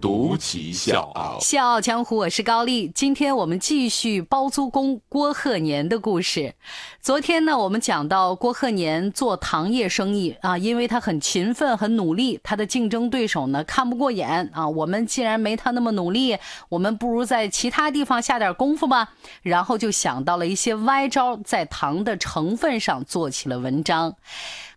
独骑笑傲。笑傲江湖，我是高丽。今天我们继续包租公郭鹤年的故事。昨天呢，我们讲到郭鹤年做糖业生意啊，因为他很勤奋、很努力，他的竞争对手呢看不过眼啊。我们既然没他那么努力，我们不如在其他地方下点功夫吧。然后就想到了一些歪招，在糖的成分上做起了文章。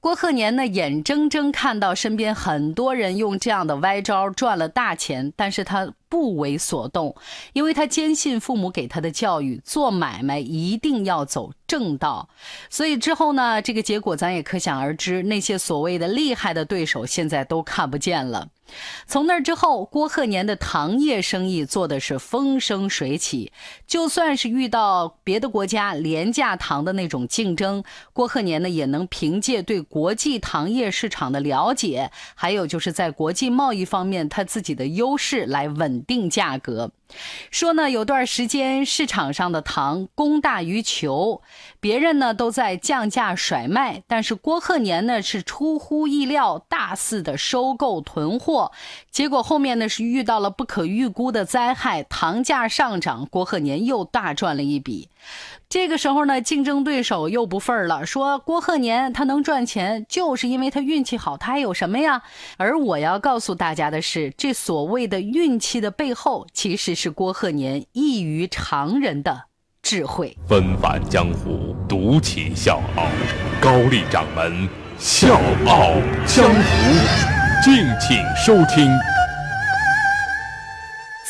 郭鹤年呢，眼睁睁看到身边很多人用这样的歪招赚了大钱，但是他不为所动，因为他坚信父母给他的教育，做买卖一定要走正道。所以之后呢，这个结果咱也可想而知，那些所谓的厉害的对手，现在都看不见了。从那之后，郭鹤年的糖业生意做的是风生水起。就算是遇到别的国家廉价糖的那种竞争，郭鹤年呢也能凭借对国际糖业市场的了解，还有就是在国际贸易方面他自己的优势来稳定价格。说呢，有段时间市场上的糖供大于求，别人呢都在降价甩卖，但是郭鹤年呢是出乎意料大肆的收购囤货，结果后面呢是遇到了不可预估的灾害，糖价上涨，郭鹤年又大赚了一笔。这个时候呢，竞争对手又不忿了，说郭鹤年他能赚钱，就是因为他运气好，他还有什么呀？而我要告诉大家的是，这所谓的运气的背后，其实是是郭鹤年异于常人的智慧。纷返江湖，独起笑傲，高丽掌门笑傲江湖，敬请收听。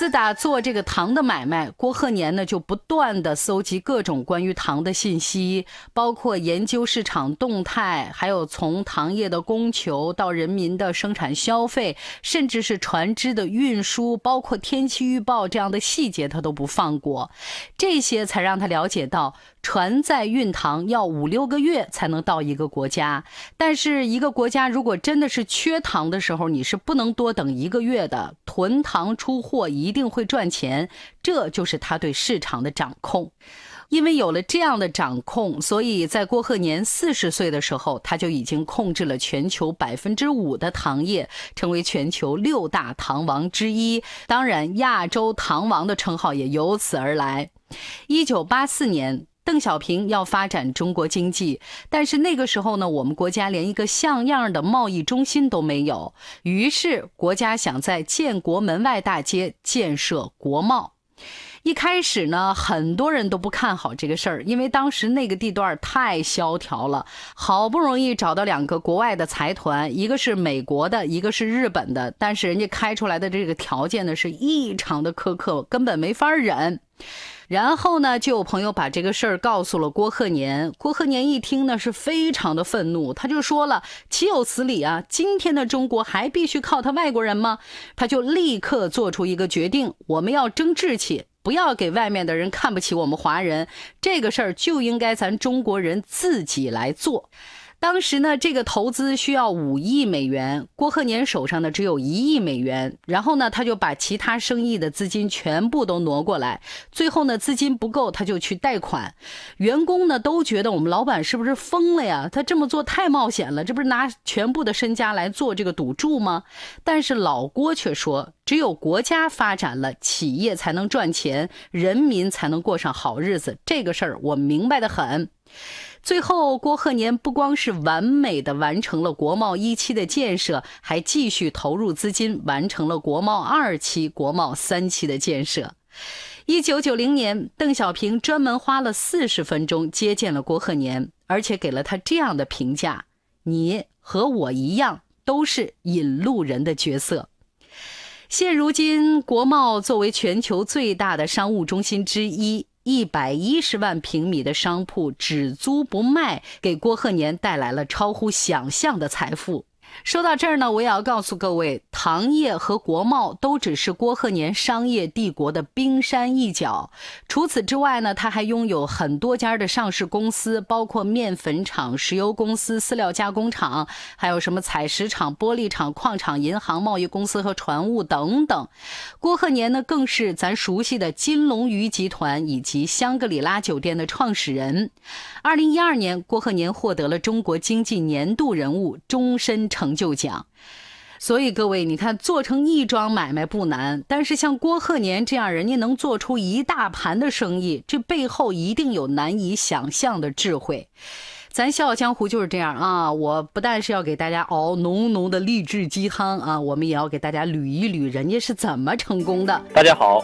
自打做这个糖的买卖，郭鹤年呢就不断的搜集各种关于糖的信息，包括研究市场动态，还有从糖业的供求到人民的生产消费，甚至是船只的运输，包括天气预报这样的细节，他都不放过。这些才让他了解到，船在运糖要五六个月才能到一个国家，但是一个国家如果真的是缺糖的时候，你是不能多等一个月的，囤糖出货一定会赚钱，这就是他对市场的掌控。因为有了这样的掌控，所以在郭鹤年四十岁的时候，他就已经控制了全球百分之五的糖业，成为全球六大糖王之一。当然，亚洲糖王的称号也由此而来。一九八四年，邓小平要发展中国经济，但是那个时候呢，我们国家连一个像样的贸易中心都没有，于是国家想在建国门外大街建设国贸。一开始呢，很多人都不看好这个事儿，因为当时那个地段太萧条了。好不容易找到两个国外的财团，一个是美国的，一个是日本的，但是人家开出来的这个条件呢是异常的苛刻，根本没法忍。然后呢，就有朋友把这个事儿告诉了郭鹤年。郭鹤年一听呢，是非常的愤怒，他就说了：“岂有此理啊！今天的中国还必须靠他外国人吗？”他就立刻做出一个决定：我们要争志气，不要给外面的人看不起我们华人。这个事儿就应该咱中国人自己来做。当时呢，这个投资需要五亿美元，郭鹤年手上呢只有一亿美元，然后呢，他就把其他生意的资金全部都挪过来，最后呢，资金不够，他就去贷款。员工呢都觉得我们老板是不是疯了呀？他这么做太冒险了，这不是拿全部的身家来做这个赌注吗？但是老郭却说，只有国家发展了，企业才能赚钱，人民才能过上好日子。这个事儿我明白的很。最后，郭鹤年不光是完美的完成了国贸一期的建设，还继续投入资金完成了国贸二期、国贸三期的建设。一九九零年，邓小平专门花了四十分钟接见了郭鹤年，而且给了他这样的评价：“你和我一样，都是引路人的角色。”现如今，国贸作为全球最大的商务中心之一。一百一十万平米的商铺只租不卖，给郭鹤年带来了超乎想象的财富。说到这儿呢，我也要告诉各位，糖业和国贸都只是郭鹤年商业帝国的冰山一角。除此之外呢，他还拥有很多家的上市公司，包括面粉厂、石油公司、饲料加工厂，还有什么采石场、玻璃厂、矿场、银行、贸易公司和船务等等。郭鹤年呢，更是咱熟悉的金龙鱼集团以及香格里拉酒店的创始人。二零一二年，郭鹤年获得了中国经济年度人物终身成。成就奖，所以各位，你看做成一桩买卖不难，但是像郭鹤年这样，人家能做出一大盘的生意，这背后一定有难以想象的智慧。咱笑傲江湖就是这样啊！我不但是要给大家熬浓浓的励志鸡汤啊，我们也要给大家捋一捋人家是怎么成功的。大家好。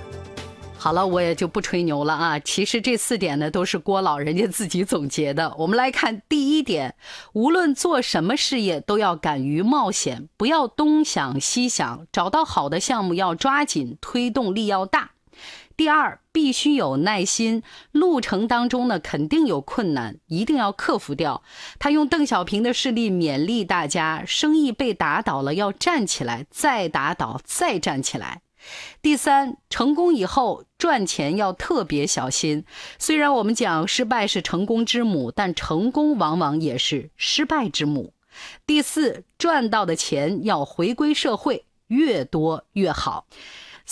好了，我也就不吹牛了啊。其实这四点呢，都是郭老人家自己总结的。我们来看第一点：无论做什么事业，都要敢于冒险，不要东想西想，找到好的项目要抓紧，推动力要大。第二，必须有耐心，路程当中呢，肯定有困难，一定要克服掉。他用邓小平的事例勉励大家：生意被打倒了，要站起来，再打倒，再站起来。第三，成功以后赚钱要特别小心。虽然我们讲失败是成功之母，但成功往往也是失败之母。第四，赚到的钱要回归社会，越多越好。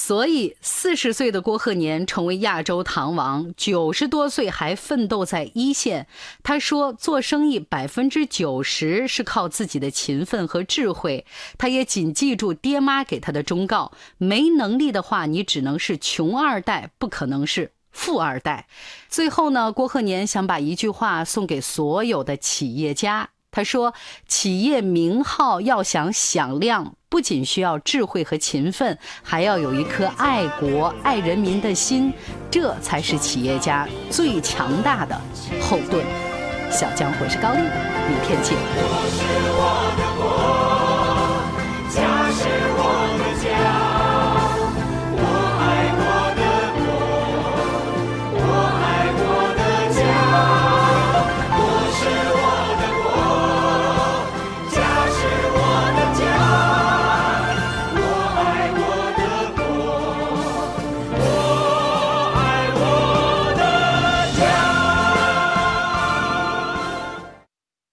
所以，四十岁的郭鹤年成为亚洲糖王，九十多岁还奋斗在一线。他说：“做生意百分之九十是靠自己的勤奋和智慧。”他也谨记住爹妈给他的忠告：没能力的话，你只能是穷二代，不可能是富二代。最后呢，郭鹤年想把一句话送给所有的企业家。他说：“企业名号要想响亮，不仅需要智慧和勤奋，还要有一颗爱国爱人民的心，这才是企业家最强大的后盾。”小江我是高丽，明天见。